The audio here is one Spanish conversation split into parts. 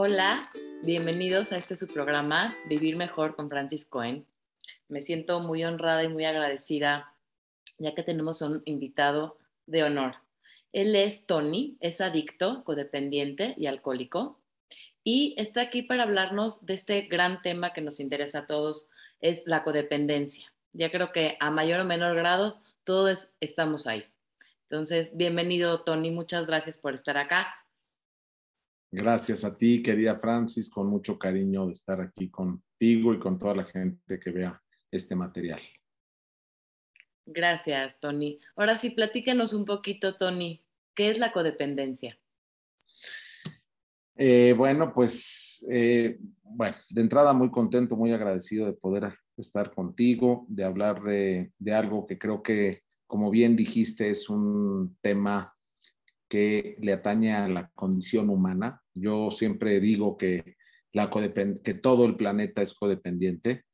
Hola, bienvenidos a este su programa Vivir Mejor con Francis Cohen. Me siento muy honrada y muy agradecida ya que tenemos un invitado de honor. Él es Tony, es adicto, codependiente y alcohólico y está aquí para hablarnos de este gran tema que nos interesa a todos, es la codependencia. Ya creo que a mayor o menor grado todos estamos ahí. Entonces, bienvenido Tony, muchas gracias por estar acá. Gracias a ti, querida Francis, con mucho cariño de estar aquí contigo y con toda la gente que vea este material. Gracias, Tony. Ahora sí, platíquenos un poquito, Tony, ¿qué es la codependencia? Eh, bueno, pues, eh, bueno, de entrada muy contento, muy agradecido de poder estar contigo, de hablar de, de algo que creo que, como bien dijiste, es un tema que le atañe a la condición humana. Yo siempre digo que, todo el planeta es codependiente.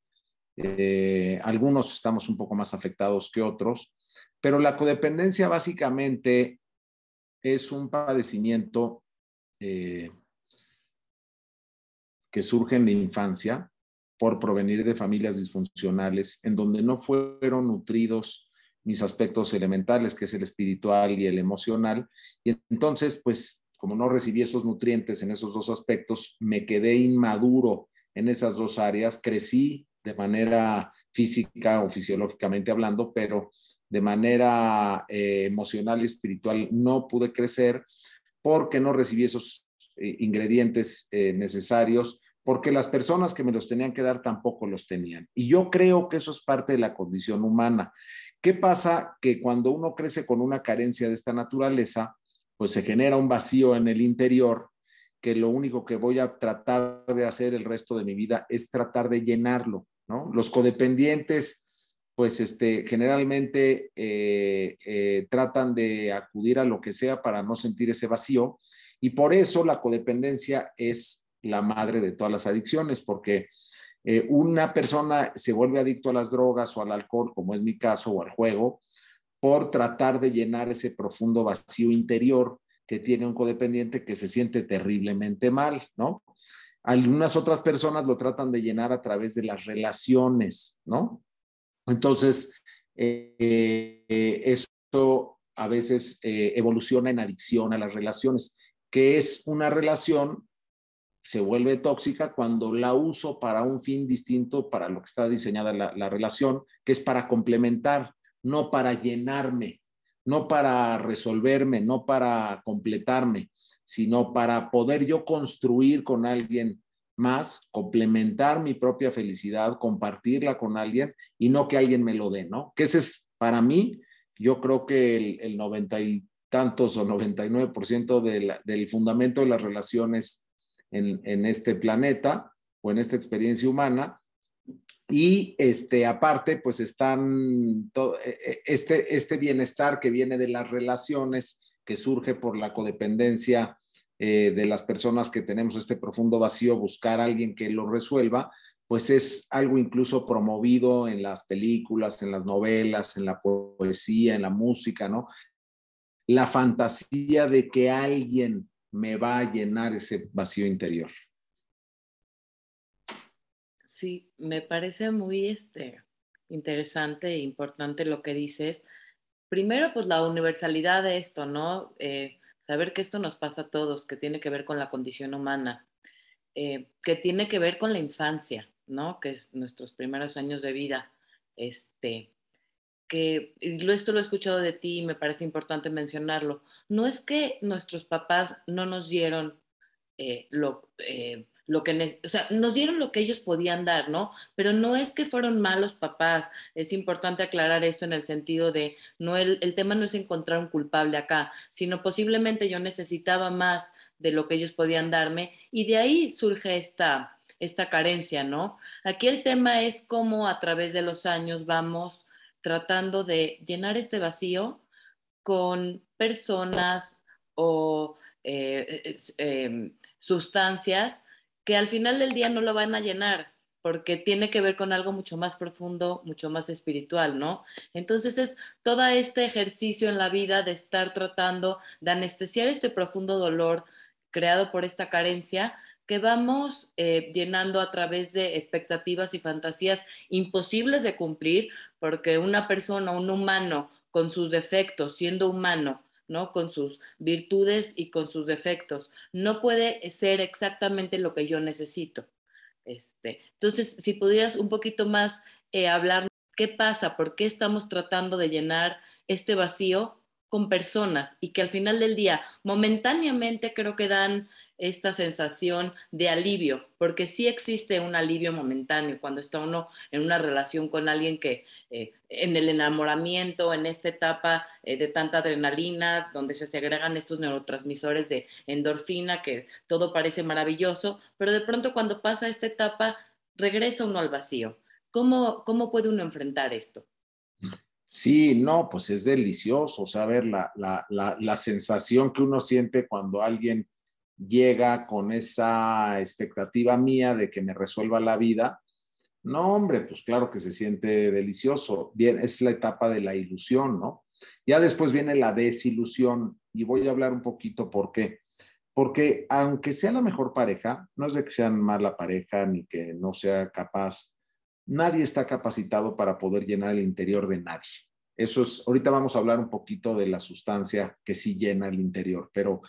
Eh, algunos estamos un poco más afectados que otros, pero la codependencia básicamente es un padecimiento eh, que surge en la infancia por provenir de familias disfuncionales en donde no fueron nutridos mis aspectos elementales, que es el espiritual y el emocional. Y entonces, pues, como no recibí esos nutrientes en esos dos aspectos, me quedé inmaduro en esas dos áreas, crecí de manera física o fisiológicamente hablando, pero de manera eh, emocional y espiritual no pude crecer porque no recibí esos eh, ingredientes eh, necesarios, porque las personas que me los tenían que dar tampoco los tenían. Y yo creo que eso es parte de la condición humana. ¿Qué pasa? Que cuando uno crece con una carencia de esta naturaleza, pues se genera un vacío en el interior que lo único que voy a tratar de hacer el resto de mi vida es tratar de llenarlo, ¿no? Los codependientes, pues este, generalmente eh, eh, tratan de acudir a lo que sea para no sentir ese vacío y por eso la codependencia es la madre de todas las adicciones, porque eh, una persona se vuelve adicto a las drogas o al alcohol, como es mi caso, o al juego, por tratar de llenar ese profundo vacío interior que tiene un codependiente que se siente terriblemente mal, ¿no? Algunas otras personas lo tratan de llenar a través de las relaciones, ¿no? Entonces, eh, eso a veces eh, evoluciona en adicción a las relaciones, que es una relación se vuelve tóxica cuando la uso para un fin distinto para lo que está diseñada la, relación, que es para complementar, no para llenarme, no para resolverme, no para completarme, sino para poder yo construir con alguien más, complementar mi propia felicidad, compartirla con alguien y no que alguien me lo dé, ¿no? Que ese es para mí, yo creo que el, el 90 y tantos o 99% del fundamento de las relaciones en, este planeta o en esta experiencia humana. Y este, aparte, pues están todo, e, e, este, este bienestar que viene de las relaciones, que surge por la codependencia eh, de las personas que tenemos este profundo vacío, buscar a alguien que lo resuelva, pues es algo incluso promovido en las películas, en las novelas, en la poesía, en la música, ¿no? La fantasía de que alguien me va a llenar ese vacío interior. Sí, me parece muy este, interesante e importante lo que dices. Primero, pues la universalidad de esto, ¿no? Eh, saber que esto nos pasa a todos, que tiene que ver con la condición humana, eh, que tiene que ver con la infancia, ¿no? Que es nuestros primeros años de vida. Este, que esto lo he escuchado de ti y me parece importante mencionarlo, no es que nuestros papás no nos dieron eh, lo, eh, lo que, o sea, nos dieron lo que ellos podían dar, ¿no? Pero no es que fueron malos papás, es importante aclarar esto en el sentido de, no, el, el tema no es encontrar un culpable acá, sino posiblemente yo necesitaba más de lo que ellos podían darme y de ahí surge esta, esta carencia, ¿no? Aquí el tema es cómo a través de los años vamos tratando de llenar este vacío con personas o eh, em, sustancias que al final del día no lo van a llenar porque tiene que ver con algo mucho más profundo, mucho más espiritual, ¿no? Entonces es todo este ejercicio en la vida de estar tratando de anestesiar este profundo dolor creado por esta carencia que vamos eh, llenando a través de expectativas y fantasías imposibles de cumplir, porque una persona, un humano con sus defectos, siendo humano, ¿no? Con sus virtudes y con sus defectos, no puede ser exactamente lo que yo necesito. Este, entonces, si pudieras un poquito más eh, hablar, ¿qué pasa? ¿Por qué estamos tratando de llenar este vacío con personas y que al final del día momentáneamente creo que dan esta sensación de alivio, porque sí existe un alivio momentáneo cuando está uno en una relación con alguien que eh, en el enamoramiento, en esta etapa eh, de tanta adrenalina, donde se segregan estos neurotransmisores de endorfina, que todo parece maravilloso, pero de pronto cuando pasa esta etapa, regresa uno al vacío. ¿Cómo, cómo puede uno enfrentar esto? Sí, no, pues es delicioso saber la, la, la, sensación que uno siente cuando alguien llega con esa expectativa mía de que me resuelva la vida. No, hombre, pues claro que se siente delicioso. Bien, es la etapa de la ilusión, ¿no? Ya después viene la desilusión y voy a hablar un poquito por qué. Porque aunque sea la mejor pareja, no es de que sean mala pareja ni que no sea capaz nadie está capacitado para poder llenar el interior de nadie. Eso es, ahorita vamos a hablar un poquito de la sustancia que sí llena el interior, pero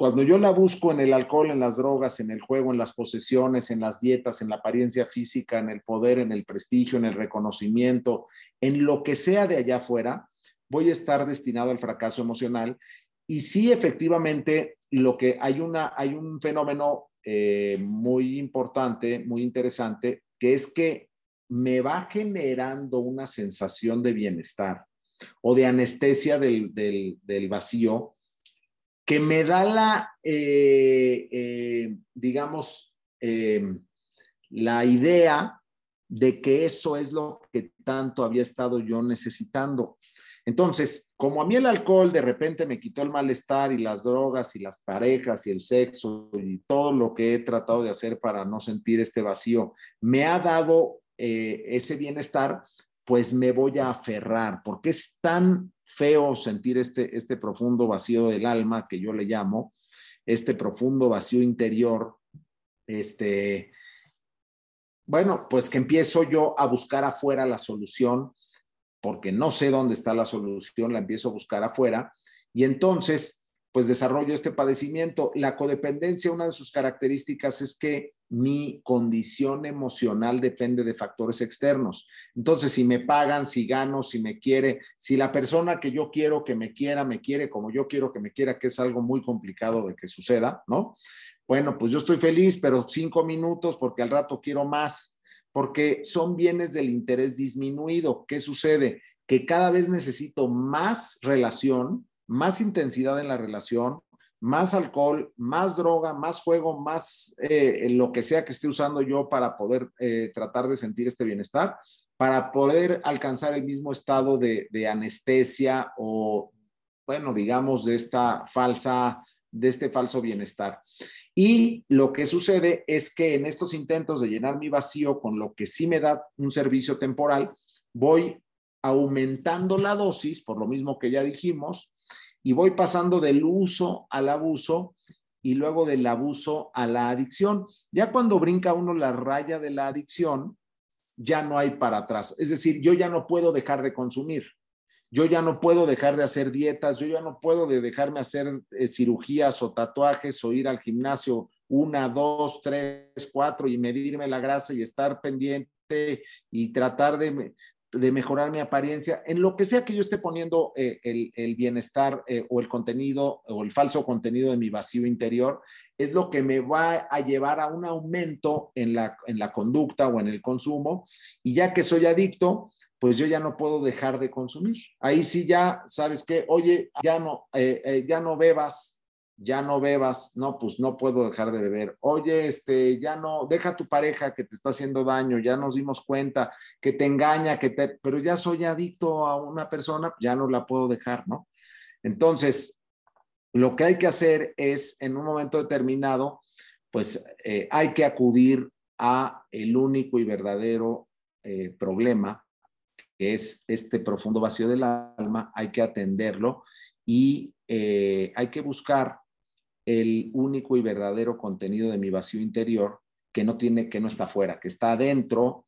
cuando yo la busco en el alcohol, en las drogas, en el juego, en las posesiones, en las dietas, en la apariencia física, en el poder, en el prestigio, en el reconocimiento, en lo que sea de allá afuera, voy a estar destinado al fracaso emocional. Y sí, efectivamente, lo que hay, una, hay un fenómeno eh, muy importante, muy interesante, que es que me va generando una sensación de bienestar o de anestesia del, vacío que me da la, eh, eh, digamos, em, la idea de que eso es lo que tanto había estado yo necesitando. Entonces, como a mí el alcohol de repente me quitó el malestar y las drogas y las parejas y el sexo y todo lo que he tratado de hacer para no sentir este vacío, me ha dado eh, ese bienestar, pues me voy a aferrar, porque es tan feo sentir este, este profundo vacío del alma que yo le llamo, este profundo vacío interior, este, bueno, pues que empiezo yo a buscar afuera la solución, porque no sé dónde está la solución, la empiezo a buscar afuera, y entonces pues desarrollo este padecimiento. La codependencia, una de sus características es que mi condición emocional depende de factores externos. Entonces, si me pagan, si gano, si me quiere, si la persona que yo quiero que me quiera, me quiere como yo quiero que me quiera, que es algo muy complicado de que suceda, ¿no? Bueno, pues yo estoy feliz, pero cinco minutos porque al rato quiero más, porque son bienes del interés disminuido. ¿Qué sucede? Que cada vez necesito más relación más intensidad en la relación, más alcohol, más droga, más juego, más eh, lo que sea que esté usando yo para poder eh, tratar de sentir este bienestar, para poder alcanzar el mismo estado de, de, anestesia o, bueno, digamos, de esta falsa, de este falso bienestar. Y lo que sucede es que en estos intentos de llenar mi vacío con lo que sí me da un servicio temporal, voy aumentando la dosis, por lo mismo que ya dijimos, y voy pasando del uso al abuso y luego del abuso a la adicción. Ya cuando brinca uno la raya de la adicción, ya no hay para atrás. Es decir, yo ya no puedo dejar de consumir. Yo ya no puedo dejar de hacer dietas, yo ya no puedo de dejarme hacer eh, cirugías o tatuajes o ir al gimnasio una, dos, tres, cuatro y medirme la grasa y estar pendiente y tratar de, de mejorar mi apariencia, en lo que sea que yo esté poniendo eh, el, bienestar eh, o el contenido o el falso contenido de mi vacío interior, es lo que me va a llevar a un aumento en la, en la conducta o en el consumo. Y ya que soy adicto, pues yo ya no puedo dejar de consumir. Ahí sí ya, ¿sabes qué? Oye, ya no, eh, ya no bebas, ya no bebas, no, pues no puedo dejar de beber. Oye, este, ya no, deja a tu pareja que te está haciendo daño, ya nos dimos cuenta que te engaña, que te, pero ya soy adicto a una persona, ya no la puedo dejar, ¿no? Entonces, lo que hay que hacer es, en un momento determinado, pues eh, hay que acudir a el único y verdadero eh, problema, que es este profundo vacío del alma, hay que atenderlo y eh, hay que buscar el único y verdadero contenido de mi vacío interior que no tiene, que no está afuera, que está adentro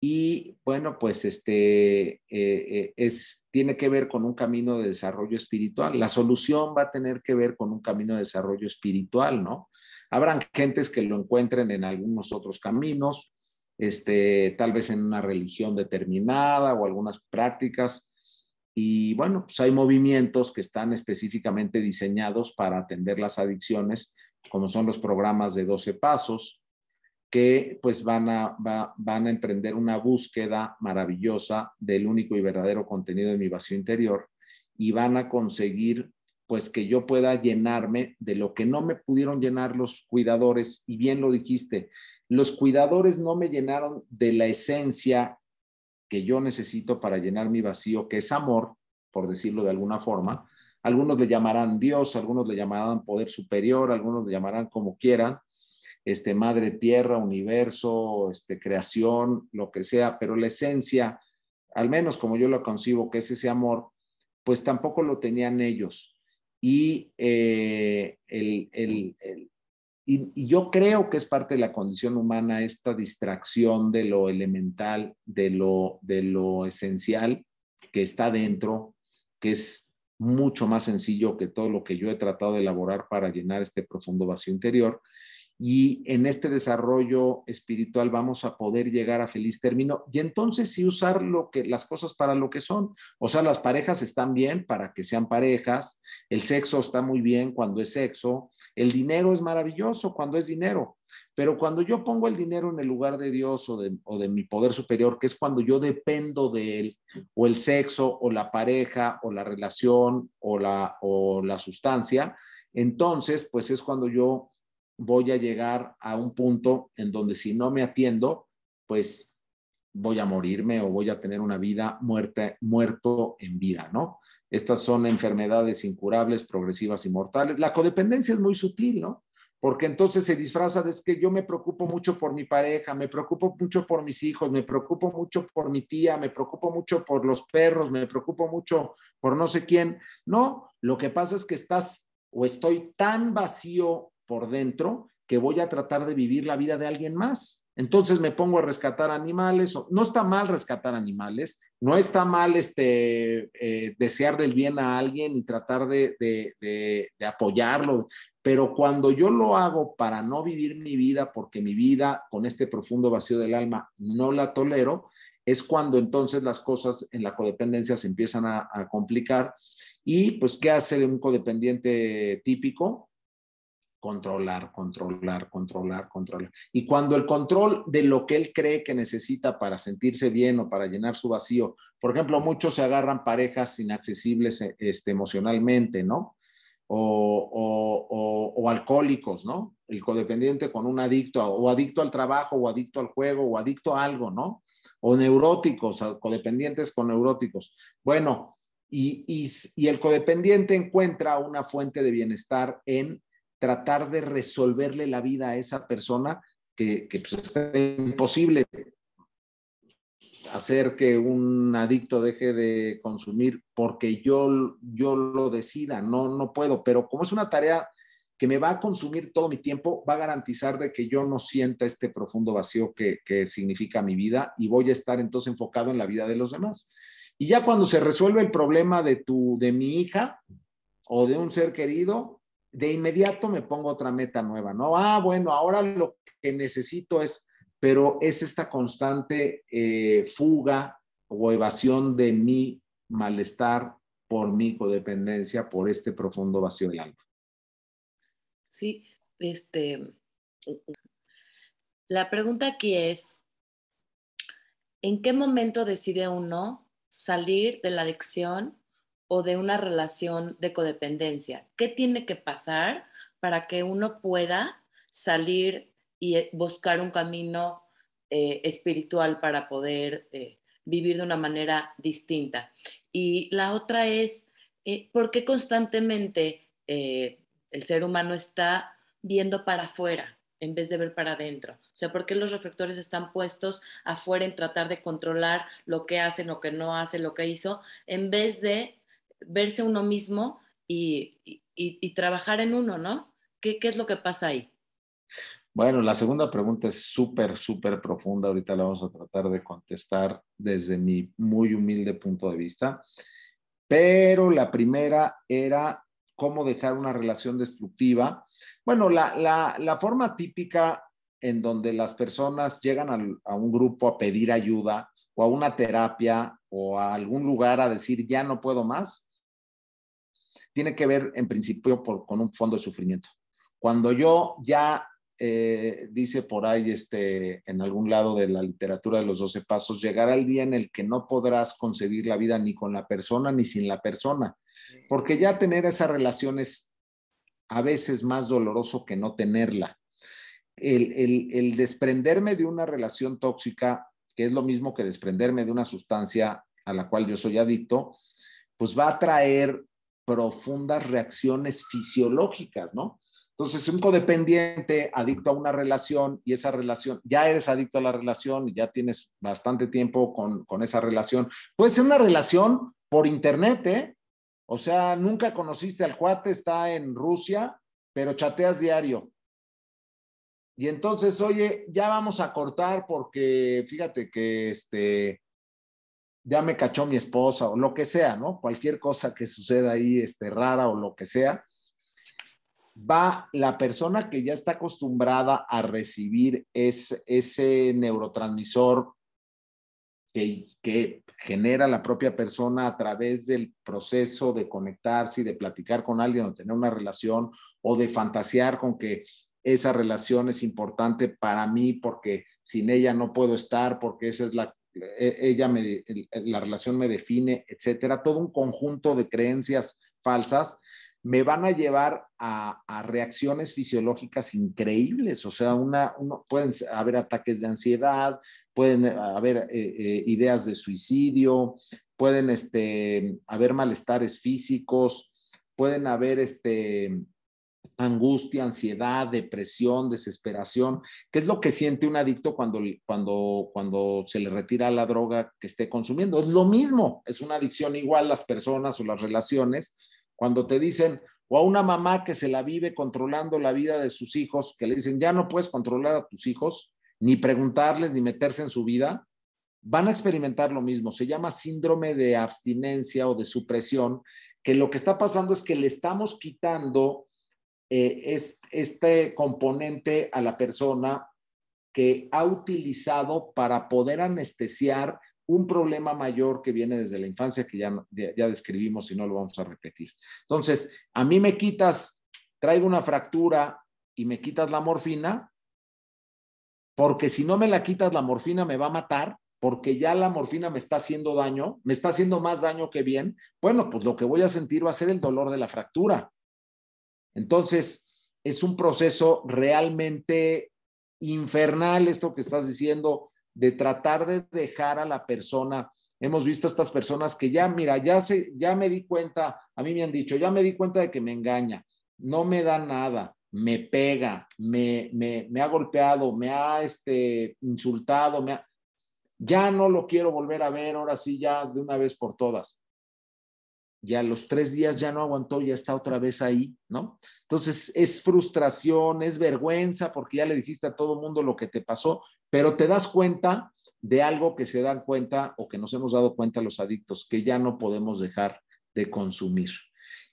y bueno, pues este eh, eh, es, tiene que ver con un camino de desarrollo espiritual. La solución va a tener que ver con un camino de desarrollo espiritual, ¿no? Habrán gentes que lo encuentren en algunos otros caminos, este, tal vez en una religión determinada o algunas prácticas. Y bueno, pues hay movimientos que están específicamente diseñados para atender las adicciones, como son los programas de 12 pasos, que pues van a, van a emprender una búsqueda maravillosa del único y verdadero contenido de mi vacío interior y van a conseguir pues que yo pueda llenarme de lo que no me pudieron llenar los cuidadores. Y bien lo dijiste, los cuidadores no me llenaron de la esencia que yo necesito para llenar mi vacío, que es amor, por decirlo de alguna forma. Algunos le llamarán Dios, algunos le llamarán poder superior, algunos le llamarán como quieran, este, madre tierra, universo, este, creación, lo que sea, pero la esencia, al menos como yo lo concibo, que es ese amor, pues tampoco lo tenían ellos. Y, eh, el, y, yo creo que es parte de la condición humana esta distracción de lo elemental, de lo, de lo esencial que está dentro, que es mucho más sencillo que todo lo que yo he tratado de elaborar para llenar este profundo vacío interior y en este desarrollo espiritual vamos a poder llegar a feliz término y entonces sí usar lo que las cosas para lo que son. O sea, las parejas están bien para que sean parejas, el sexo está muy bien cuando es sexo, el dinero es maravilloso cuando es dinero, pero cuando yo pongo el dinero en el lugar de Dios o de, o de mi poder superior, que es cuando yo dependo de él, o el sexo o la pareja o la relación o la, o la sustancia, entonces pues es cuando yo voy a llegar a un punto en donde si no me atiendo, pues voy a morirme o voy a tener una vida muerta, muerto en vida, ¿no? Estas son enfermedades incurables, progresivas y mortales. La codependencia es muy sutil, ¿no? Porque entonces se disfraza de que yo me preocupo mucho por mi pareja, me preocupo mucho por mis hijos, me preocupo mucho por mi tía, me preocupo mucho por los perros, me preocupo mucho por no sé quién. No, lo que pasa es que estás o estoy tan vacío por dentro que voy a tratar de vivir la vida de alguien más. Entonces me pongo a rescatar animales. No está mal rescatar animales, no está mal este, eh, desear del bien a alguien y tratar de, de, apoyarlo, pero cuando yo lo hago para no vivir mi vida, porque mi vida con este profundo vacío del alma no la tolero, es cuando entonces las cosas en la codependencia se empiezan a, a complicar. Y pues, ¿qué hace un codependiente típico? Controlar, controlar, controlar, controlar. Y cuando el control de lo que él cree que necesita para sentirse bien o para llenar su vacío, por ejemplo, muchos se agarran parejas inaccesibles este, emocionalmente, ¿no? O, o, alcohólicos, ¿no? El codependiente con un adicto, o adicto al trabajo, o adicto al juego, o adicto a algo, ¿no? O neuróticos, codependientes con neuróticos. Bueno, y, y el codependiente encuentra una fuente de bienestar en tratar de resolverle la vida a esa persona que, que pues, es imposible hacer que un adicto deje de consumir porque yo, yo lo decida, no, no puedo, pero como es una tarea que me va a consumir todo mi tiempo, va a garantizar de que yo no sienta este profundo vacío que, que significa mi vida y voy a estar entonces enfocado en la vida de los demás. Y ya cuando se resuelve el problema de, tu, de mi hija o de un ser querido, de inmediato me pongo otra meta nueva, ¿no? Ah, bueno, ahora lo que necesito es, pero es esta constante eh, fuga o evasión de mi malestar por mi codependencia, por este profundo vacío del alma. Sí, este, la pregunta aquí es, ¿en qué momento decide uno salir de la adicción o de una relación de codependencia? ¿Qué tiene que pasar para que uno pueda salir y eh, buscar un camino eh, espiritual para poder eh, vivir de una manera distinta? Y la otra es, ¿por qué constantemente el ser humano está viendo para afuera? en vez de ver para adentro. O sea, ¿por qué los reflectores están puestos afuera en tratar de controlar lo que hace, lo que no hace, lo que hizo, en vez de verse uno mismo y, trabajar en uno, ¿no? ¿Qué, es lo que pasa ahí? Bueno, la segunda pregunta es súper, súper profunda. Ahorita la vamos a tratar de contestar desde mi muy humilde punto de vista. Pero la primera era cómo dejar una relación destructiva. Bueno, la forma típica en donde las personas llegan a, un grupo a pedir ayuda o a una terapia o a algún lugar a decir ya no puedo más, tiene que ver en principio con un fondo de sufrimiento. Cuando yo ya eh, dice por ahí este, en algún lado de la literatura de los 12 pasos, llegará el día en el que no podrás concebir la vida ni con la persona ni sin la persona, porque ya tener esa relación es a veces más doloroso que no tenerla. El, el desprenderme de una relación tóxica, que es lo mismo que desprenderme de una sustancia a la cual yo soy adicto, pues va a traer profundas reacciones fisiológicas, ¿no? Entonces, un codependiente adicto a una relación y esa relación, ya eres adicto a la relación y ya tienes bastante tiempo con, con esa relación. Puede ser una relación por internet, ¿eh? O sea, nunca conociste al cuate, está en Rusia, pero chateas diario. Y entonces, oye, ya vamos a cortar porque fíjate que este, ya me cachó mi esposa o lo que sea, ¿no? Cualquier cosa que suceda ahí, este, rara o lo que sea va la persona que ya está acostumbrada a recibir ese, neurotransmisor que, que, genera la propia persona a través del proceso de conectarse y de platicar con alguien o tener una relación o de fantasear con que esa relación es importante para mí porque sin ella no puedo estar, porque esa es la, ella me, la relación me define, etcétera. Todo un conjunto de creencias falsas me van a llevar a, reacciones fisiológicas increíbles. O sea, una, pueden haber ataques de ansiedad, pueden haber eh, eh, ideas de suicidio, pueden este, haber malestares físicos, pueden haber este, angustia, ansiedad, depresión, desesperación, ¿Qué es lo que siente un adicto cuando, cuando, cuando se le retira la droga que esté consumiendo. Es lo mismo, es una adicción igual las personas o las relaciones cuando te dicen, o a una mamá que se la vive controlando la vida de sus hijos, que le dicen, ya no puedes controlar a tus hijos, ni preguntarles, ni meterse en su vida, van a experimentar lo mismo. Se llama síndrome de abstinencia o de supresión, que lo que está pasando es que le estamos quitando eh, este componente a la persona que ha utilizado para poder anestesiar un problema mayor que viene desde la infancia que ya, ya, describimos y no lo vamos a repetir. Entonces, a mí me quitas, traigo una fractura y me quitas la morfina, porque si no me la quitas la morfina me va a matar, porque ya la morfina me está haciendo daño, me está haciendo más daño que bien, bueno, pues lo que voy a sentir va a ser el dolor de la fractura. Entonces, es un proceso realmente infernal esto que estás diciendo de tratar de dejar a la persona. Hemos visto a estas personas que ya, mira, ya, se, ya me di cuenta, a mí me han dicho, ya me di cuenta de que me engaña, no me da nada, me pega, me, me, ha golpeado, me ha este, insultado, me ya no lo quiero volver a ver, ahora sí, ya de una vez por todas. Y a los tres días ya no aguantó, ya está otra vez ahí, ¿no? Entonces es frustración, es vergüenza porque ya le dijiste a todo mundo lo que te pasó, pero te das cuenta de algo que se dan cuenta o que nos hemos dado cuenta los adictos, que ya no podemos dejar de consumir.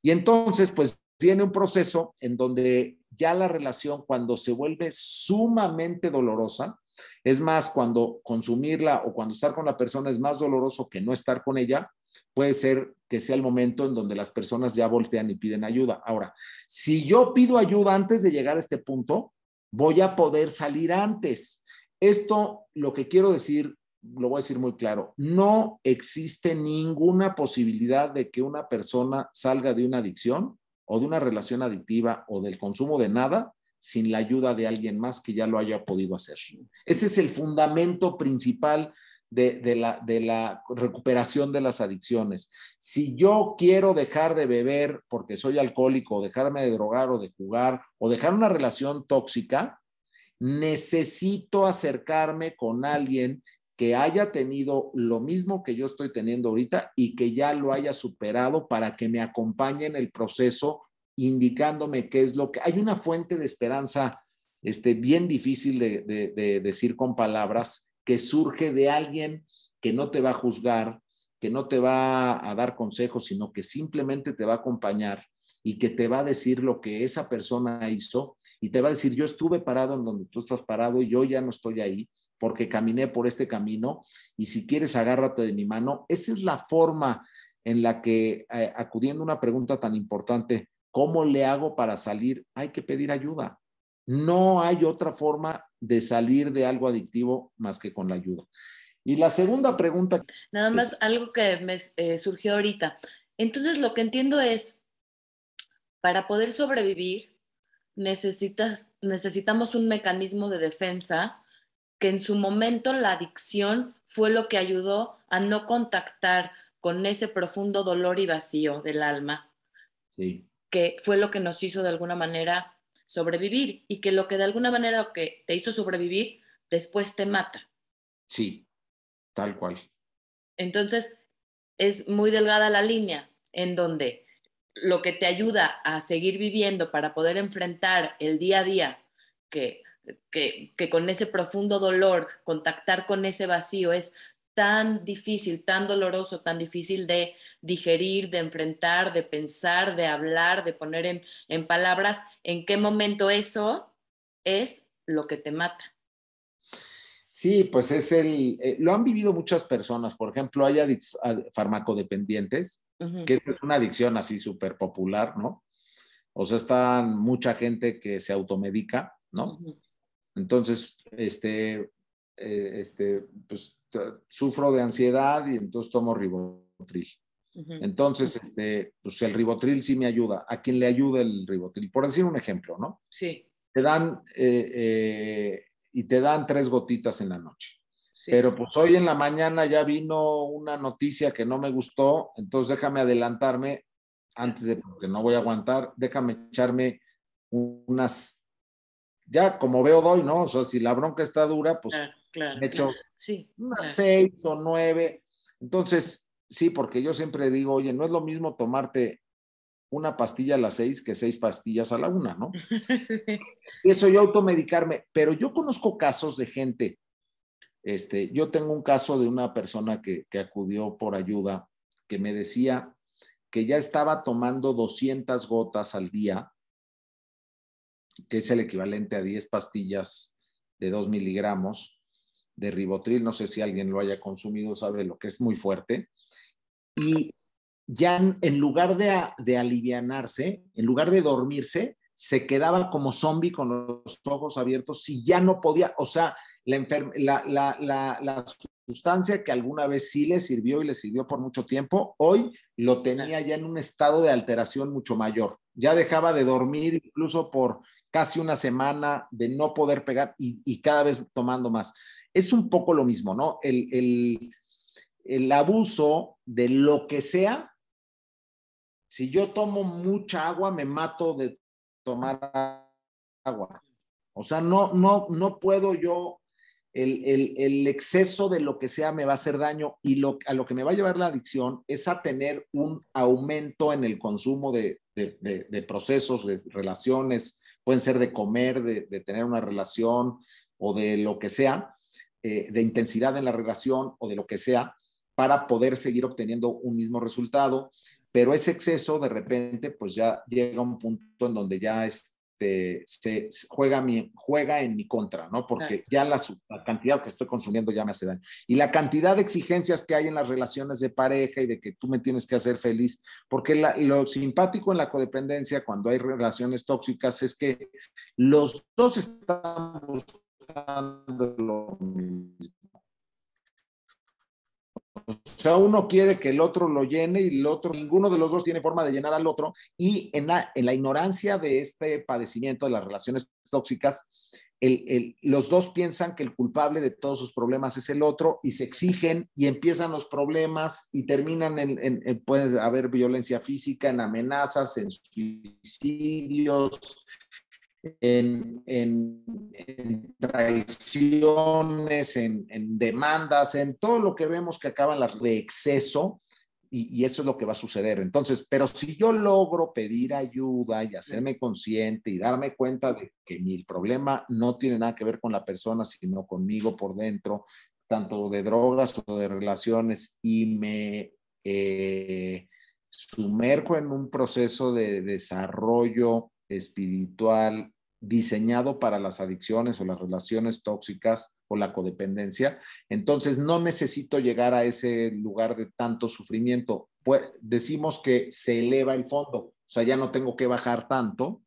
Y entonces, pues viene un proceso en donde ya la relación cuando se vuelve sumamente dolorosa, es más, cuando consumirla o cuando estar con la persona es más doloroso que no estar con ella, puede ser que sea el momento en donde las personas ya voltean y piden ayuda. Ahora, si yo pido ayuda antes de llegar a este punto, voy a poder salir antes. Esto, lo que quiero decir, lo voy a decir muy claro, no existe ninguna posibilidad de que una persona salga de una adicción o de una relación adictiva o del consumo de nada sin la ayuda de alguien más que ya lo haya podido hacer. Ese es el fundamento principal de, la, de la recuperación de las adicciones. Si yo quiero dejar de beber porque soy alcohólico, o dejarme de drogar o de jugar, o dejar una relación tóxica, necesito acercarme con alguien que haya tenido lo mismo que yo estoy teniendo ahorita y que ya lo haya superado para que me acompañe en el proceso indicándome qué es lo que... Hay una fuente de esperanza este, bien difícil de, decir con palabras, que surge de alguien que no te va a juzgar, que no te va a dar consejos, sino que simplemente te va a acompañar y que te va a decir lo que esa persona hizo y te va a decir, yo estuve parado en donde tú estás parado y yo ya no estoy ahí porque caminé por este camino y si quieres agárrate de mi mano. Esa es la forma en la que eh, acudiendo a una pregunta tan importante, ¿cómo le hago para salir? Hay que pedir ayuda. No hay otra forma de salir de algo adictivo más que con la ayuda. Y la segunda pregunta. Nada más algo que me eh, surgió ahorita. Entonces, lo que entiendo es, para poder sobrevivir, necesitas, necesitamos un mecanismo de defensa que en su momento la adicción fue lo que ayudó a no contactar con ese profundo dolor y vacío del alma. Sí. Que fue lo que nos hizo de alguna manera sobrevivir y que lo que de alguna manera que te hizo sobrevivir después te mata. Sí, tal cual. Entonces, es muy delgada la línea en donde lo que te ayuda a seguir viviendo para poder enfrentar el día a día, que, que, que con ese profundo dolor, contactar con ese vacío es tan difícil, tan doloroso, tan difícil de digerir, de enfrentar, de pensar, de hablar, de poner en, palabras, en qué momento eso es lo que te mata. Sí, pues es el, eh, lo han vivido muchas personas, por ejemplo, hay farmacodependientes, que esta es una adicción así súper popular, ¿no? O sea, está mucha gente que se automedica, ¿no? Entonces, este, eh, este, pues sufro de ansiedad y entonces tomo ribotril. Entonces, este, pues el ribotril sí me ayuda. ¿A quién le ayuda el ribotril? Por decir un ejemplo, ¿no? Sí. Te dan, eh, eh, y te dan tres gotitas en la noche. Pero pues hoy en la mañana ya vino una noticia que no me gustó, entonces déjame adelantarme antes de, porque no voy a aguantar, déjame echarme unas, ya como veo doy, ¿no? O sea, si la bronca está dura, pues claro, me sí, unas seis o nueve. Entonces, sí, porque yo siempre digo, oye, no es lo mismo tomarte una pastilla a las seis que seis pastillas a la una, ¿no? Eso yo automedicarme, pero yo conozco casos de gente, este, yo tengo un caso de una persona que, que acudió por ayuda, que me decía que ya estaba tomando 200 gotas al día, que es el equivalente a 10 pastillas de 2 miligramos, de ribotril, no sé si alguien lo haya consumido, sabe lo que es muy fuerte, y ya en lugar de, de alivianarse, en lugar de dormirse, se quedaba como zombie con los ojos abiertos y ya no podía, o sea, la, la, la, la, sustancia que alguna vez sí le sirvió y le sirvió por mucho tiempo, hoy lo tenía ya en un estado de alteración mucho mayor. Ya dejaba de dormir incluso por casi una semana, de no poder pegar y, y cada vez tomando más es un poco lo mismo, ¿no? El, abuso de lo que sea. Si yo tomo mucha agua, me mato de tomar agua. O sea, no, no, no puedo yo, el, exceso de lo que sea me va a hacer daño y lo, a lo que me va a llevar la adicción es a tener un aumento en el consumo de, procesos, de relaciones, pueden ser de comer, de, de, tener una relación o de lo que sea, eh, de intensidad en la relación o de lo que sea para poder seguir obteniendo un mismo resultado, pero ese exceso de repente pues ya llega a un punto en donde ya este, se, juega, mi, juega en mi contra, ¿no? Porque ya la, cantidad que estoy consumiendo ya me hace daño. Y la cantidad de exigencias que hay en las relaciones de pareja y de que tú me tienes que hacer feliz, porque lo simpático en la codependencia cuando hay relaciones tóxicas es que los dos están O sea, uno quiere que el otro lo llene y el otro, ninguno de los dos tiene forma de llenar al otro. Y en la, en ignorancia de este padecimiento de las relaciones tóxicas, los dos piensan que el culpable de todos sus problemas es el otro y se exigen y empiezan los problemas y terminan en, en puede haber violencia física, en amenazas, en suicidios, en, traiciones, en, demandas, en todo lo que vemos que acaban las de exceso y, eso es lo que va a suceder. Entonces, pero si yo logro pedir ayuda y hacerme consciente y darme cuenta de que mi problema no tiene nada que ver con la persona, sino conmigo por dentro, tanto de drogas o de relaciones, y me eh, sumerjo en un proceso de desarrollo espiritual diseñado para las adicciones o las relaciones tóxicas o la codependencia, entonces no necesito llegar a ese lugar de tanto sufrimiento. Pues decimos que se eleva el fondo, o sea, ya no tengo que bajar tanto,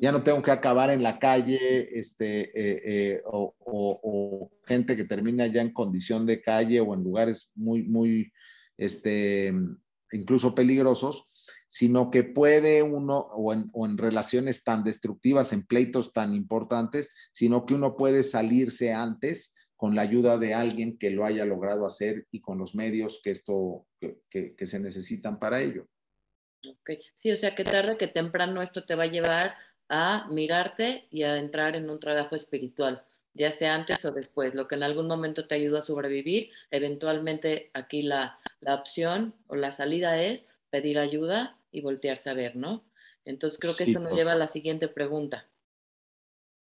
ya no tengo que acabar en la calle, este, eh, eh, o, gente que termina ya en condición de calle o en lugares muy, muy, este, incluso peligrosos, sino que puede uno, o en, relaciones tan destructivas, en pleitos tan importantes, sino que uno puede salirse antes con la ayuda de alguien que lo haya logrado hacer y con los medios que, esto, que, se necesitan para ello. Okay. Sí, o sea que tarde que temprano esto te va a llevar a mirarte y a entrar en un trabajo espiritual, ya sea antes o después. Lo que en algún momento te ayudó a sobrevivir, eventualmente aquí la, la opción o la salida es pedir ayuda y voltearse a ver, ¿no? Entonces creo que esto nos lleva a la siguiente pregunta,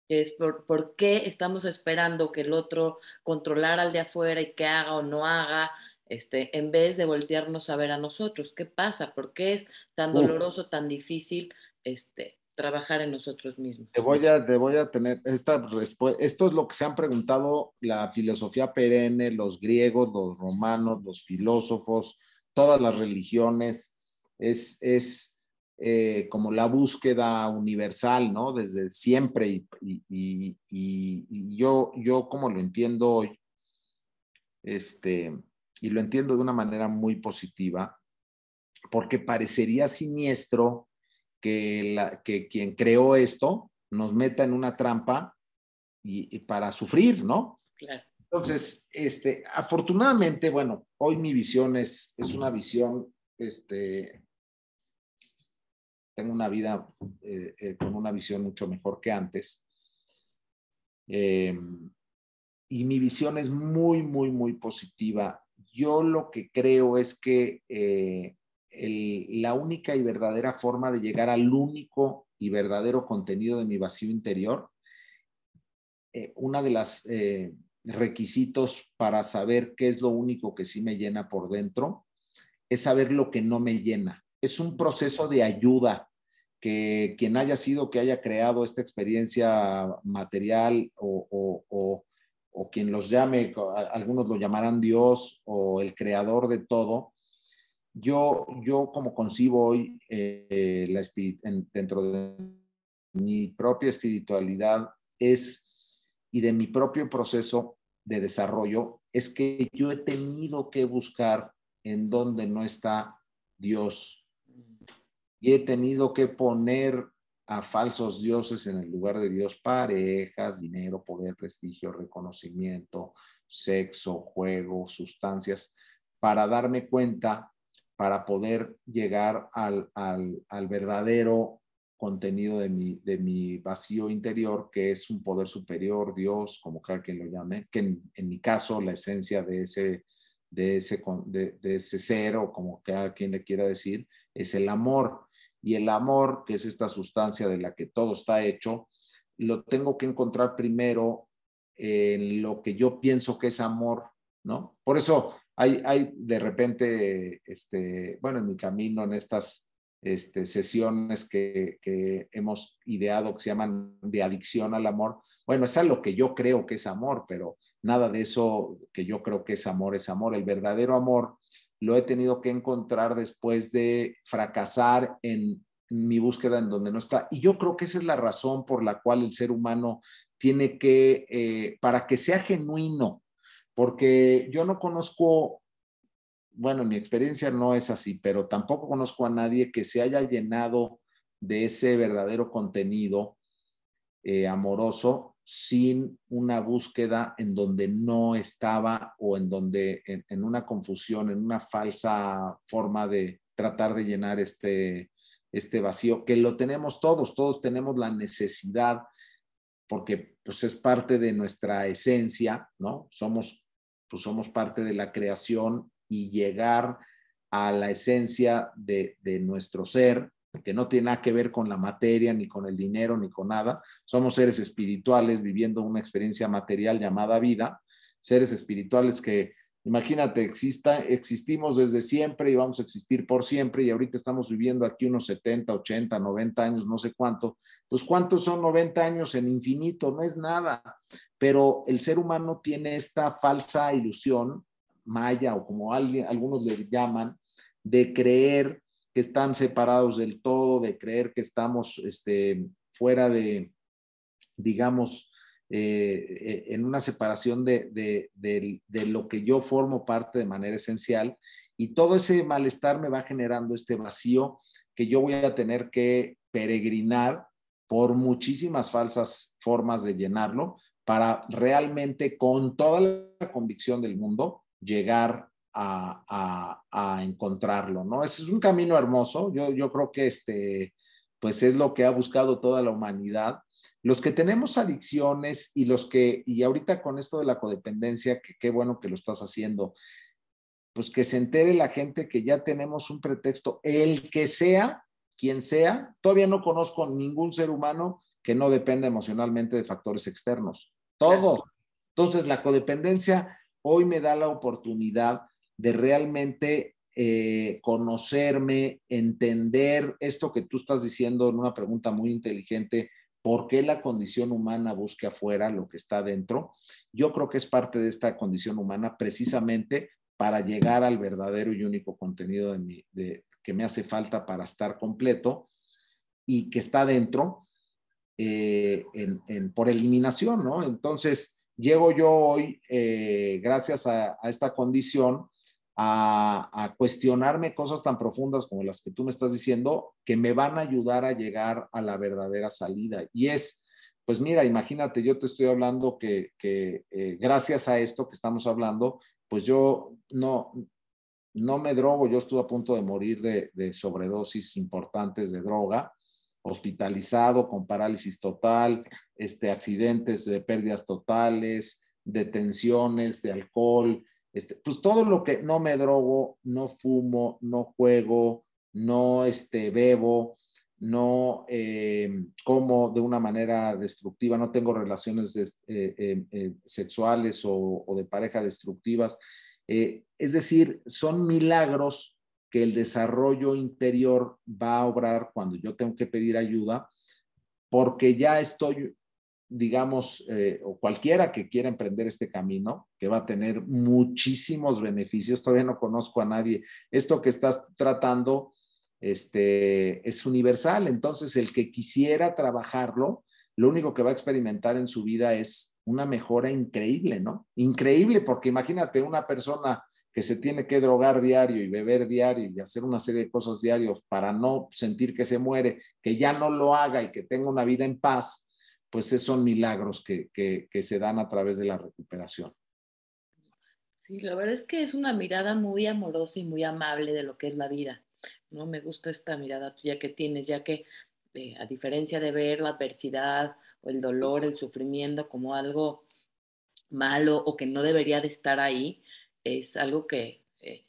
que es por, por, qué estamos esperando que el otro controlara al de afuera y que haga o no haga, este, en vez de voltearnos a ver a nosotros. ¿Qué pasa? ¿Por qué es tan doloroso, tan difícil este, trabajar en nosotros mismos? Te voy a, te voy a tener esta respuesta. Esto es lo que se han preguntado la filosofía perenne, los griegos, los romanos, los filósofos, todas las religiones es, es eh, como la búsqueda universal, ¿no? Desde siempre y, yo, yo como lo entiendo hoy, este, y lo entiendo de una manera muy positiva, porque parecería siniestro que, la, que quien creó esto nos meta en una trampa y, para sufrir, ¿no? Entonces, este, afortunadamente, bueno, hoy mi visión es, es una visión este, tengo una vida eh, eh, con una visión mucho mejor que antes. Em, y mi visión es muy, muy, muy positiva. Yo lo que creo es que eh, la única y verdadera forma de llegar al único y verdadero contenido de mi vacío interior, una de las requisitos para saber qué es lo único que sí me llena por dentro, es saber lo que no me llena es un proceso de ayuda que quien haya sido que haya creado esta experiencia material o, quien los llame, algunos lo llamarán Dios o el creador de todo, yo, yo como concibo hoy eh, la dentro de mi propia espiritualidad es y de mi propio proceso de desarrollo es que yo he tenido que buscar en donde no está Dios he tenido que poner a falsos dioses en el lugar de Dios parejas, dinero, poder, prestigio, reconocimiento, sexo, juego, sustancias, para darme cuenta, para poder llegar al, verdadero contenido de mi, de mi vacío interior, que es un poder superior, Dios, como cada quien lo llame, que en, mi caso la esencia de ese, de ese, de, de ese ser, o como cada quien le quiera decir, es el amor y el amor, que es esta sustancia de la que todo está hecho, lo tengo que encontrar primero en lo que yo pienso que es amor, ¿no? Por eso hay, hay de repente, este, bueno, en mi camino, en estas este, sesiones que, que, hemos ideado que se llaman de adicción al amor, bueno, es lo que yo creo que es amor, pero nada de eso que yo creo que es amor es amor. El verdadero amor lo he tenido que encontrar después de fracasar en mi búsqueda en donde no está. Y yo creo que esa es la razón por la cual el ser humano tiene que, eh, para que sea genuino, porque yo no conozco, bueno, mi experiencia no es así, pero tampoco conozco a nadie que se haya llenado de ese verdadero contenido eh, amoroso sin una búsqueda en donde no estaba o en donde, en, una confusión, en una falsa forma de tratar de llenar este, este vacío, que lo tenemos todos, todos tenemos la necesidad, porque pues es parte de nuestra esencia, ¿no? Somos, pues somos parte de la creación y llegar a la esencia de, de nuestro ser, que no tiene nada que ver con la materia, ni con el dinero, ni con nada. Somos seres espirituales viviendo una experiencia material llamada vida, seres espirituales que, imagínate, exista, existimos desde siempre y vamos a existir por siempre y ahorita estamos viviendo aquí unos 70, 80, 90 años, no sé cuánto. Pues cuántos son 90 años en infinito, no es nada. Pero el ser humano tiene esta falsa ilusión maya o como algunos le llaman, de creer que están separados del todo, de creer que estamos este, fuera de, digamos, eh, eh, en una separación de, de, de, lo que yo formo parte de manera esencial. Y todo ese malestar me va generando este vacío que yo voy a tener que peregrinar por muchísimas falsas formas de llenarlo para realmente con toda la convicción del mundo llegar a, encontrarlo, ¿no? Es un camino hermoso, yo, yo creo que este, pues es lo que ha buscado toda la humanidad. Los que tenemos adicciones y los que, y ahorita con esto de la codependencia, que qué bueno que lo estás haciendo, pues que se entere la gente que ya tenemos un pretexto, el que sea, quien sea, todavía no conozco ningún ser humano que no dependa emocionalmente de factores externos. Todos. Entonces, la codependencia hoy me da la oportunidad de realmente eh, conocerme, entender esto que tú estás diciendo en una pregunta muy inteligente, ¿por qué la condición humana busca afuera lo que está dentro? Yo creo que es parte de esta condición humana precisamente para llegar al verdadero y único contenido de de, que me hace falta para estar completo y que está dentro eh, en, por eliminación, ¿no? Entonces, llego yo hoy, eh, gracias a, esta condición, a, cuestionarme cosas tan profundas como las que tú me estás diciendo, que me van a ayudar a llegar a la verdadera salida. Y es, pues mira, imagínate, yo te estoy hablando que, eh, gracias a esto que estamos hablando, pues yo no, no me drogo, yo estuve a punto de morir de, de sobredosis importantes de droga, hospitalizado con parálisis total, este, accidentes de pérdidas totales, detenciones de alcohol, este, pues todo lo que no me drogo, no fumo, no juego, no este, bebo, no eh, como de una manera destructiva, no tengo relaciones eh, eh, sexuales o, de pareja destructivas. es decir, son milagros que el desarrollo interior va a obrar cuando yo tengo que pedir ayuda, porque ya estoy digamos, eh, o cualquiera que quiera emprender este camino, que va a tener muchísimos beneficios, todavía no conozco a nadie. Esto que estás tratando este, es universal, entonces el que quisiera trabajarlo, lo único que va a experimentar en su vida es una mejora increíble, ¿no? Increíble, porque imagínate una persona que se tiene que drogar diario y beber diario y hacer una serie de cosas diarios para no sentir que se muere, que ya no lo haga y que tenga una vida en paz, pues son milagros que, que, se dan a través de la recuperación. Sí, la verdad es que es una mirada muy amorosa y muy amable de lo que es la vida. ¿no? Me gusta esta mirada tuya que tienes, ya que eh, a diferencia de ver la adversidad o el dolor, el sufrimiento como algo malo o que no debería de estar ahí, es algo que, eh,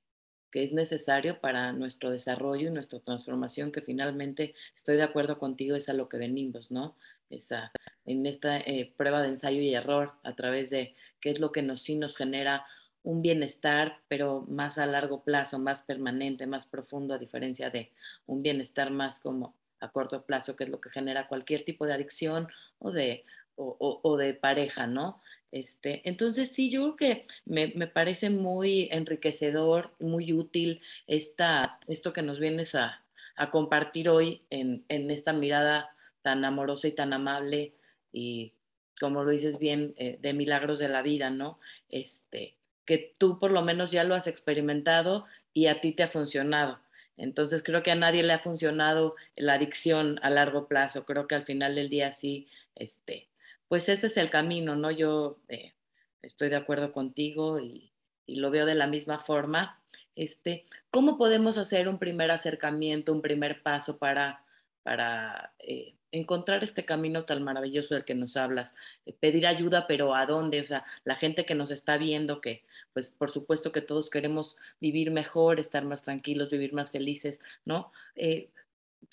que es necesario para nuestro desarrollo y nuestra transformación, que finalmente estoy de acuerdo contigo, es a lo que venimos, ¿no? Esa, en esta eh, prueba de ensayo y error a través de qué es lo que nos, sí nos genera un bienestar, pero más a largo plazo, más permanente, más profundo, a diferencia de un bienestar más como a corto plazo, que es lo que genera cualquier tipo de adicción o de, o, de pareja, ¿no? Este, entonces sí, yo creo que me, me, parece muy enriquecedor, muy útil esta, esto que nos vienes a, a compartir hoy en, en, esta mirada tan amorosa y tan amable y como lo dices bien, eh, de milagros de la vida, ¿no? Este, que tú por lo menos ya lo has experimentado y a ti te ha funcionado. Entonces creo que a nadie le ha funcionado la adicción a largo plazo. Creo que al final del día sí, este, pues este es el camino, ¿no? Yo eh, estoy de acuerdo contigo y, lo veo de la misma forma. Este, ¿Cómo podemos hacer un primer acercamiento, un primer paso para, para eh, encontrar este camino tan maravilloso del que nos hablas, eh, pedir ayuda, pero ¿a dónde? O sea, la gente que nos está viendo, que pues por supuesto que todos queremos vivir mejor, estar más tranquilos, vivir más felices, ¿no? Eh,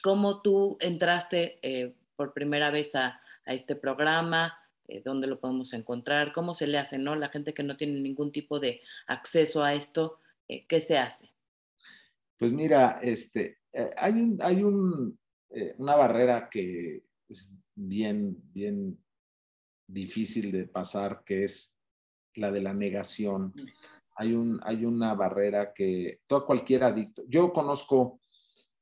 ¿Cómo tú entraste eh, por primera vez a, este programa? ¿Dónde lo podemos encontrar? ¿Cómo se le hace, no? La gente que no tiene ningún tipo de acceso a esto, ¿qué se hace? Pues mira, este, hay un, hay un, eh, una barrera que es bien, bien difícil de pasar, que es la de la negación. Hay, un, hay una barrera que todo cualquier adicto, yo conozco,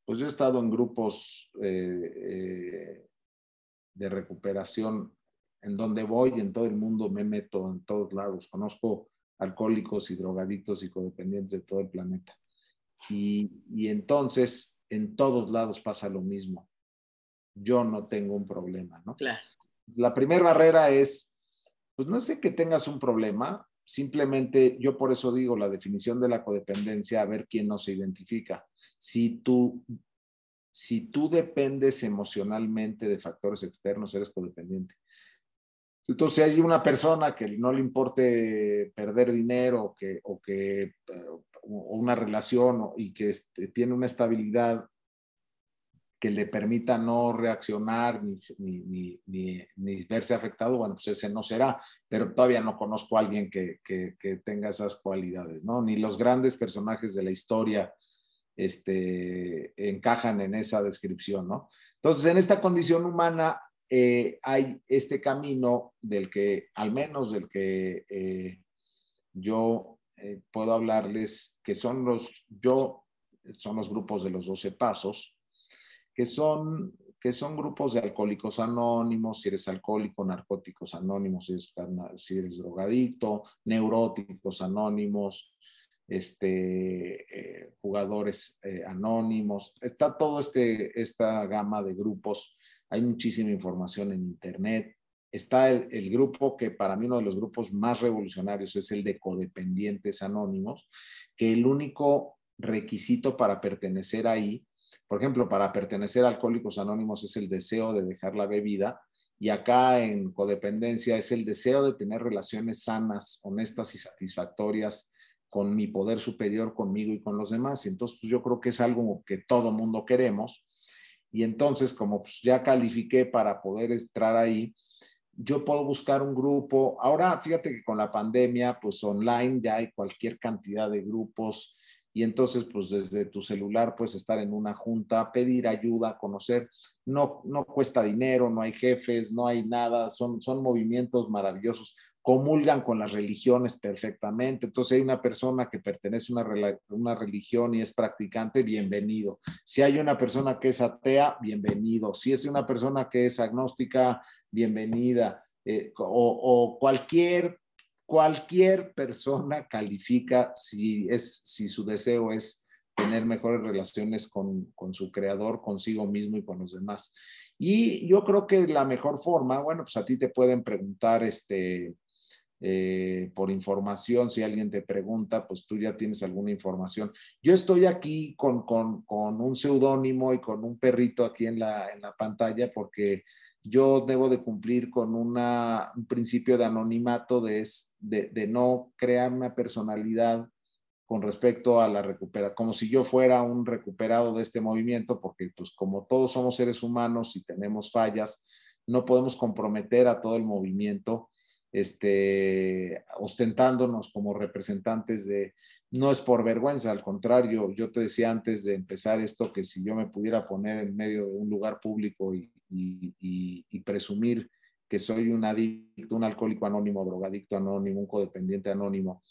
pues yo he estado en grupos eh, eh, de recuperación en donde voy, en todo el mundo me meto, en todos lados, conozco alcohólicos y drogadictos y codependientes de todo el planeta. Y, y entonces en todos lados pasa lo mismo. Yo no tengo un problema, ¿no? Claro. La primera barrera es, pues no sé que tengas un problema, simplemente yo por eso digo la definición de la codependencia, a ver quién no se identifica. Si tú, si tú dependes emocionalmente de factores externos, eres codependiente. Entonces, si hay una persona que no le importe perder dinero o que, o que eh, o una relación y que este, tiene una estabilidad que le permita no reaccionar ni, ni, ni, ni, verse afectado, bueno, pues ese no será, pero todavía no conozco a alguien que, que, que, tenga esas cualidades, ¿no? Ni los grandes personajes de la historia este, encajan en esa descripción, ¿no? Entonces, en esta condición humana eh, hay este camino del que, al menos del que eh, yo eh, puedo hablarles que son los, yo, son los grupos de los 12 pasos, que son, que son grupos de alcohólicos anónimos, si eres alcohólico, narcóticos anónimos, si eres, si eres drogadicto, neuróticos anónimos, este, eh, jugadores eh, anónimos. Está toda este, esta gama de grupos. Hay muchísima información en Internet está el, grupo que para mí uno de los grupos más revolucionarios es el de codependientes anónimos, que el único requisito para pertenecer ahí, por ejemplo, para pertenecer a Alcohólicos Anónimos es el deseo de dejar la bebida y acá en codependencia es el deseo de tener relaciones sanas, honestas y satisfactorias con mi poder superior, conmigo y con los demás. Entonces, pues, yo creo que es algo que todo mundo queremos. Y entonces, como pues, ya califiqué para poder entrar ahí, yo puedo buscar un grupo. Ahora, fíjate que con la pandemia, pues online ya hay cualquier cantidad de grupos y entonces, pues desde tu celular puedes estar en una junta, pedir ayuda, conocer. No, no cuesta dinero, no hay jefes, no hay nada, son, son movimientos maravillosos. Comulgan con las religiones perfectamente. Entonces, hay una persona que pertenece a una, una religión y es practicante, bienvenido. Si hay una persona que es atea, bienvenido. Si es una persona que es agnóstica, bienvenida. Eh, o, cualquier, cualquier persona califica si, es, si su deseo es tener mejores relaciones con, con, su creador, consigo mismo y con los demás. Y yo creo que la mejor forma, bueno, pues a ti te pueden preguntar este, eh, por información, si alguien te pregunta, pues tú ya tienes alguna información. Yo estoy aquí con, con, con un seudónimo y con un perrito aquí en la, en la pantalla porque yo debo de cumplir con un principio de anonimato, de, de, de, no crear una personalidad con respecto a la recuperación, como si yo fuera un recuperado de este movimiento, porque pues como todos somos seres humanos y tenemos fallas, no podemos comprometer a todo el movimiento este, ostentándonos como representantes de, no es por vergüenza, al contrario, yo te decía antes de empezar esto que si yo me pudiera poner en medio de un lugar público y, presumir que soy un adicto, un alcohólico anónimo, drogadicto anónimo, un codependiente anónimo,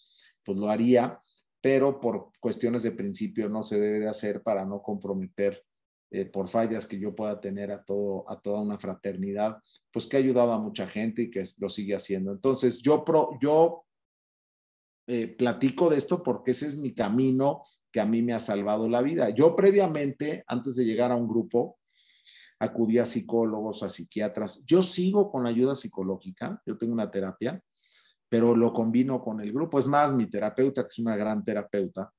pues lo haría, pero por cuestiones de principio no se debe de hacer para no comprometer eh, por fallas que yo pueda tener a, todo, a toda una fraternidad, pues que ha ayudado a mucha gente y que lo sigue haciendo. Entonces, yo, pro, yo eh, platico de esto porque ese es mi camino que a mí me ha salvado la vida. Yo previamente, antes de llegar a un grupo, acudí a psicólogos, a psiquiatras. Yo sigo con ayuda psicológica, yo tengo una terapia, pero lo combino con el grupo. Es más, mi terapeuta, que es una gran terapeuta,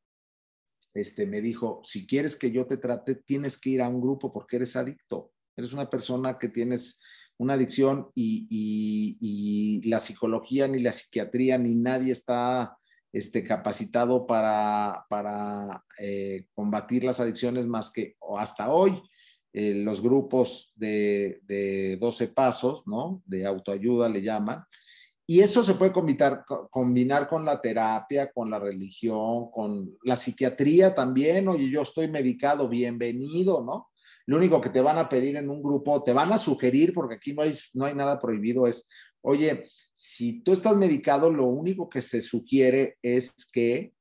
este, me dijo, si quieres que yo te trate, tienes que ir a un grupo porque eres adicto. eres una persona que tienes una adicción y, la psicología ni la psiquiatría ni nadie está este, capacitado para, para eh, combatir las adicciones más que hasta hoy eh, los grupos de, de 12 pasos, ¿no? De autoayuda le llaman. Y eso se puede combinar, con la terapia, con la religión, con la psiquiatría también. Oye, yo estoy medicado, bienvenido, ¿no? Lo único que te van a pedir en un grupo, te van a sugerir, porque aquí no hay, nada prohibido, es, oye, si tú estás medicado, lo único que se sugiere es que,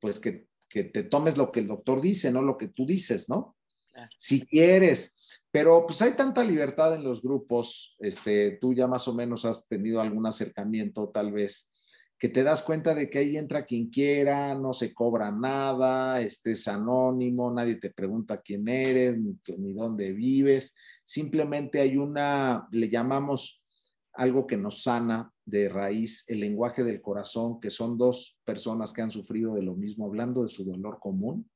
pues que te tomes lo que el doctor dice, no lo que tú dices, ¿no? Si quieres, pero pues hay tanta libertad en los grupos, este, tú ya más o menos has tenido algún acercamiento tal vez, que te das cuenta de que ahí entra quien quiera, no se cobra nada, este es anónimo, nadie te pregunta quién eres ni, ni dónde vives, simplemente hay una, le llamamos algo que nos sana de raíz, el lenguaje del corazón, que son dos personas que han sufrido de lo mismo, hablando de su dolor común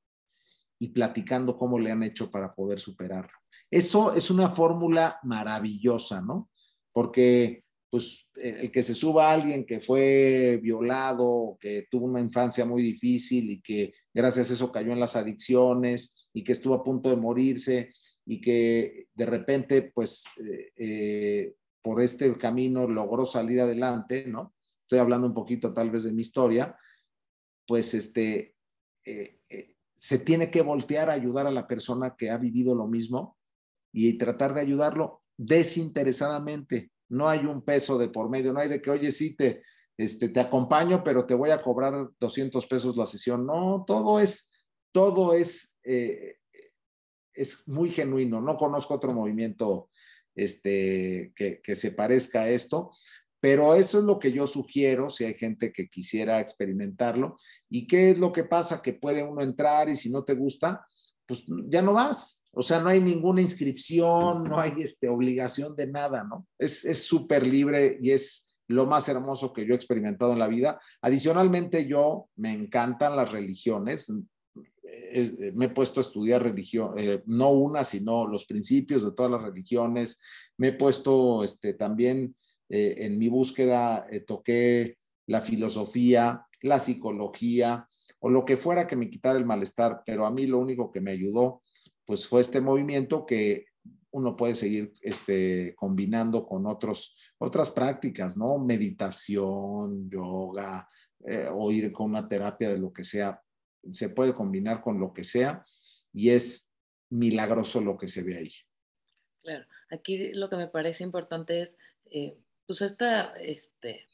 y platicando cómo le han hecho para poder superarlo. Eso es una fórmula maravillosa, ¿no? Porque pues el que se suba a alguien que fue violado, que tuvo una infancia muy difícil y que gracias a eso cayó en las adicciones y que estuvo a punto de morirse y que de repente, pues, eh, eh, por este camino logró salir adelante, ¿no? Estoy hablando un poquito tal vez de mi historia, pues, este, eh, se tiene que voltear a ayudar a la persona que ha vivido lo mismo y tratar de ayudarlo desinteresadamente. No hay un peso de por medio, no hay de que, oye, sí, te, este, te acompaño, pero te voy a cobrar 200 pesos la sesión. No, todo es, todo es, eh, es muy genuino. No conozco otro movimiento este, que, que se parezca a esto, pero eso es lo que yo sugiero si hay gente que quisiera experimentarlo. ¿Y qué es lo que pasa? Que puede uno entrar y si no te gusta, pues ya no vas. O sea, no hay ninguna inscripción, no hay este, obligación de nada, ¿no? Es súper libre y es lo más hermoso que yo he experimentado en la vida. Adicionalmente, yo me encantan las religiones. me he puesto a estudiar religión, eh, no una, sino los principios de todas las religiones. Me he puesto este, también eh, en mi búsqueda eh, toqué la filosofía, la psicología o lo que fuera que me quitara el malestar, pero a mí lo único que me ayudó pues fue este movimiento que uno puede seguir este, combinando con otros, otras prácticas, ¿no? Meditación, yoga, eh, o ir con una terapia de lo que sea. Se puede combinar con lo que sea y es milagroso lo que se ve ahí. Claro, aquí lo que me parece importante es pues esta, este,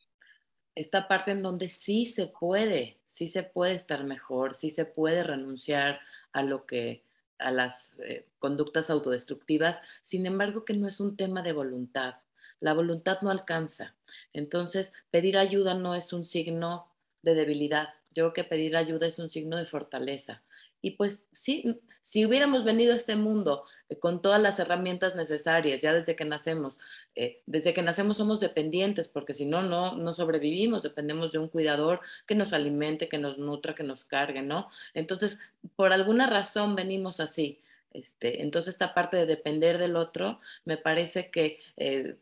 esta parte en donde sí se puede, sí se puede estar mejor, sí se puede renunciar a lo que a las eh, conductas autodestructivas, sin embargo que no es un tema de voluntad. La voluntad no alcanza. Entonces, pedir ayuda no es un signo de debilidad. Yo creo que pedir ayuda es un signo de fortaleza. Y pues sí, si hubiéramos venido a este mundo con todas las herramientas necesarias, ya desde que nacemos, eh, desde que nacemos somos dependientes, porque si no, no, no sobrevivimos, dependemos de un cuidador que nos alimente, que nos nutra, que nos cargue, ¿no? Entonces, por alguna razón venimos así. Este, entonces, esta parte de depender del otro me parece que eh,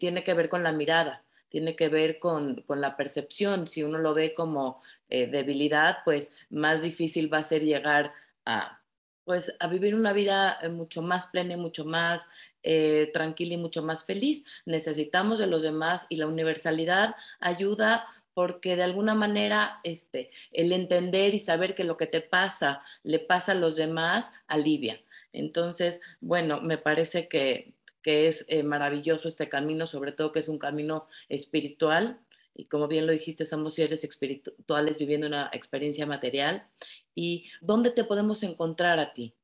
tiene que ver con la mirada, tiene que ver con, con la percepción. Si uno lo ve como eh, debilidad, pues más difícil va a ser llegar a, pues, a vivir una vida eh, mucho más plena y mucho más eh, tranquila y mucho más feliz. Necesitamos de los demás y la universalidad ayuda porque de alguna manera este, el entender y saber que lo que te pasa le pasa a los demás alivia. Entonces, bueno, me parece que, que es maravilloso este camino, sobre todo que es un camino espiritual y como bien lo dijiste, somos seres espirituales viviendo una experiencia material. ¿Y dónde te podemos encontrar a ti?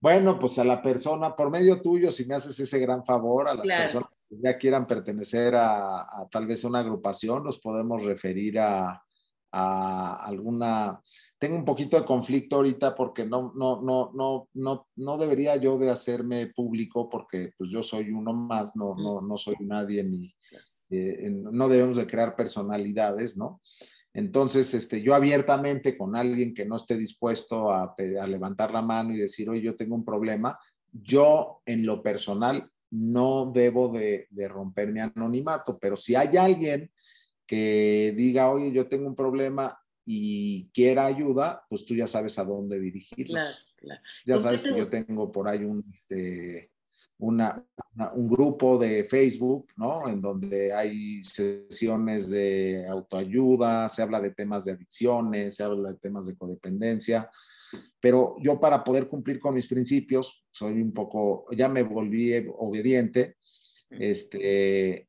Bueno, pues a la persona, por medio tuyo, si me haces ese gran favor, a las personas que ya quieran pertenecer a, tal vez a una agrupación, los podemos referir a, a alguna tengo un poquito de conflicto ahorita porque no, no, no, no, no, no debería yo de hacerme público porque pues yo soy uno más, no, no, no soy nadie ni, eh, no debemos de crear personalidades, ¿no? Entonces, este, yo abiertamente con alguien que no esté dispuesto a, levantar la mano y decir, oye, yo tengo un problema, yo en lo personal no debo de, romper mi anonimato, pero si hay alguien que diga, oye, yo tengo un problema y quiera ayuda, pues tú ya sabes a dónde dirigirlos. Ya sabes que yo tengo por ahí un, este, una, un grupo de Facebook, ¿no? En donde hay sesiones de autoayuda, se habla de temas de adicciones, se habla de temas de codependencia. Pero yo para poder cumplir con mis principios, soy un poco, ya me volví obediente. Este,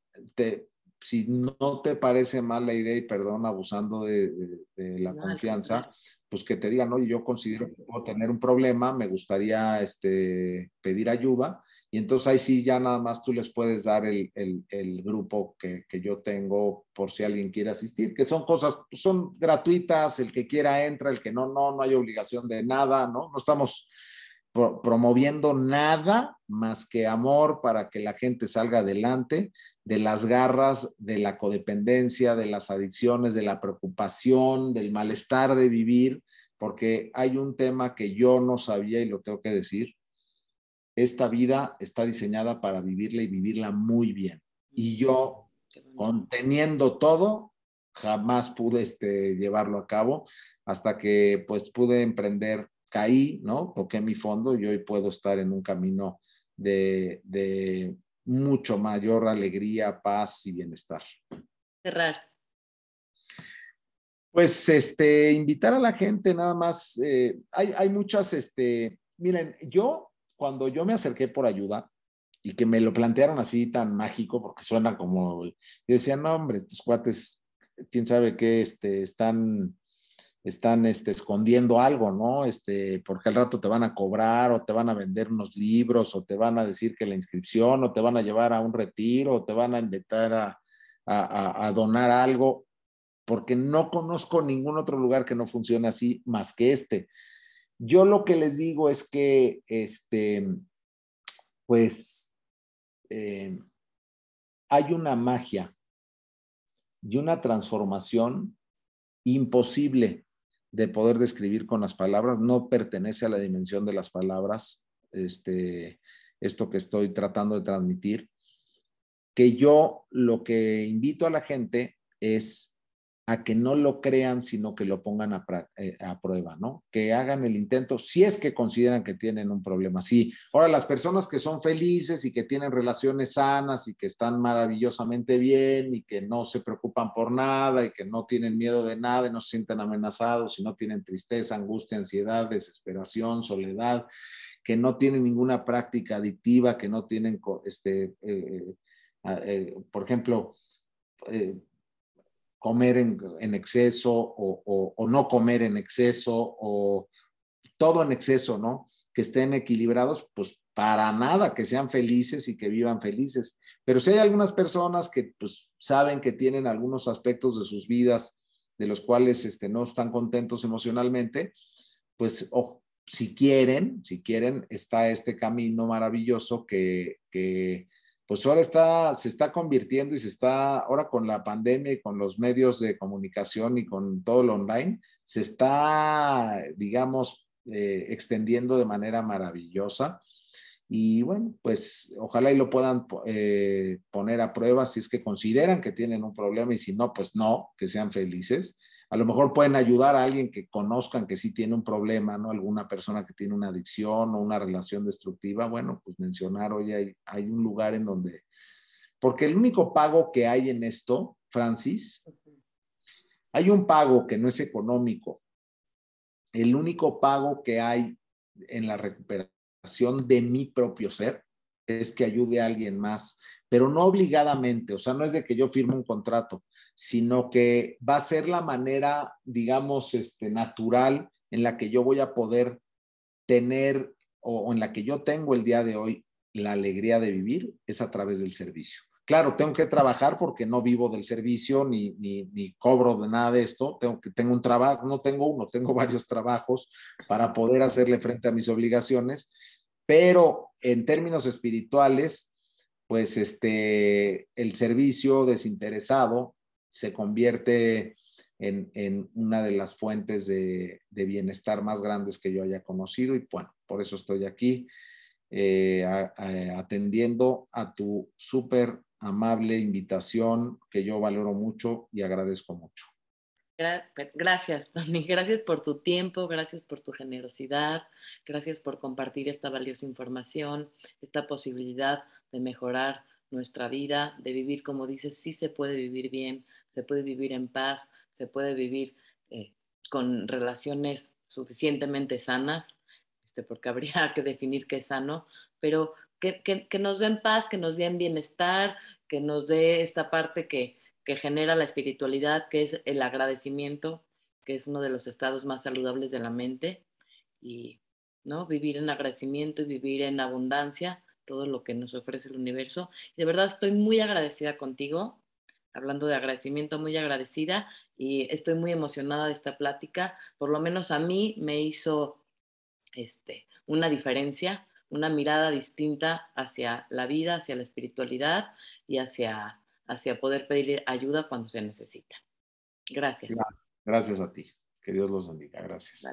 si no te parece mal la idea, y perdón, abusando de, la confianza, pues que te digan, oye, yo considero que puedo tener un problema, me gustaría este, pedir ayuda. Y entonces ahí sí ya nada más tú les puedes dar el, el, grupo que, que, yo tengo por si alguien quiere asistir, que son cosas, son gratuitas, el que quiera entra, el que no, no, no hay obligación de nada, ¿no? No estamos promoviendo nada más que amor para que la gente salga adelante de las garras de la codependencia, de las adicciones, de la preocupación, del malestar de vivir, porque hay un tema que yo no sabía y lo tengo que decir, esta vida está diseñada para vivirla y vivirla muy bien. Y yo, conteniendo todo, jamás pude este, llevarlo a cabo hasta que pues pude emprender, caí, ¿no? Toqué mi fondo y hoy puedo estar en un camino de, de mucho mayor alegría, paz y bienestar. Cerrar. Pues este, invitar a la gente nada más, eh, hay, hay muchas, este, miren, yo cuando yo me acerqué por ayuda y que me lo plantearon así tan mágico, porque suena como, yo decía, no, hombre, estos cuates, quién sabe qué, este, están, están este, escondiendo algo, ¿no? Este, porque al rato te van a cobrar o te van a vender unos libros o te van a decir que la inscripción o te van a llevar a un retiro o te van a invitar a, a, a donar algo, porque no conozco ningún otro lugar que no funcione así más que este. Yo lo que les digo es que, este, pues, eh, hay una magia y una transformación imposible de poder describir con las palabras, no pertenece a la dimensión de las palabras, este, esto que estoy tratando de transmitir, que yo lo que invito a la gente es a que no lo crean, sino que lo pongan eh, a, prueba, ¿no? Que hagan el intento si es que consideran que tienen un problema. Sí, ahora las personas que son felices y que tienen relaciones sanas y que están maravillosamente bien y que no se preocupan por nada y que no tienen miedo de nada y no se sienten amenazados y no tienen tristeza, angustia, ansiedad, desesperación, soledad, que no tienen ninguna práctica adictiva, que no tienen, este, eh, eh, por ejemplo, comer en, exceso o, no comer en exceso o todo en exceso, ¿no? Que estén equilibrados, pues para nada, que sean felices y que vivan felices. Pero si hay algunas personas que pues saben que tienen algunos aspectos de sus vidas de los cuales este, no están contentos emocionalmente, pues si quieren, si quieren, está este camino maravilloso que, que pues ahora está, se está convirtiendo y se está, ahora con la pandemia y con los medios de comunicación y con todo lo online, se está, digamos, eh, extendiendo de manera maravillosa. Y bueno, pues ojalá y lo puedan eh, poner a prueba si es que consideran que tienen un problema y si no, pues no, que sean felices a lo mejor pueden ayudar a alguien que conozcan que sí tiene un problema, ¿no? Alguna persona que tiene una adicción o una relación destructiva, bueno, pues mencionar, oye, hay, hay un lugar en donde, porque el único pago que hay en esto, Francis, hay un pago que no es económico. El único pago que hay en la recuperación de mi propio ser es que ayude a alguien más, pero no obligadamente, o sea, no es de que yo firme un contrato, sino que va a ser la manera, digamos, este, natural en la que yo voy a poder tener o, en la que yo tengo el día de hoy la alegría de vivir, es a través del servicio. Claro, tengo que trabajar porque no vivo del servicio ni, ni, cobro de nada de esto. Tengo que tengo un trabajo, no tengo uno, tengo varios trabajos para poder hacerle frente a mis obligaciones. Pero en términos espirituales, pues este, el servicio desinteresado se convierte en, una de las fuentes de, bienestar más grandes que yo haya conocido y bueno, por eso estoy aquí. eh, atendiendo a tu súper amable invitación que yo valoro mucho y agradezco mucho. Gracias, Tony. Gracias por tu tiempo, gracias por tu generosidad, gracias por compartir esta valiosa información, esta posibilidad de mejorar nuestra vida, de vivir, como dices, sí se puede vivir bien, se puede vivir en paz, se puede vivir eh, con relaciones suficientemente sanas, este, porque habría que definir qué es sano, pero que, que nos den paz, que nos den bienestar, que nos dé esta parte que, que genera la espiritualidad, que es el agradecimiento, que es uno de los estados más saludables de la mente, y ¿no? vivir en agradecimiento y vivir en abundancia, todo lo que nos ofrece el universo. De verdad estoy muy agradecida contigo, hablando de agradecimiento, muy agradecida y estoy muy emocionada de esta plática. Por lo menos a mí me hizo este, una diferencia, una mirada distinta hacia la vida, hacia la espiritualidad y hacia hacia poder pedir ayuda cuando se necesita. Gracias. Gracias a ti. Que Dios los bendiga. Gracias.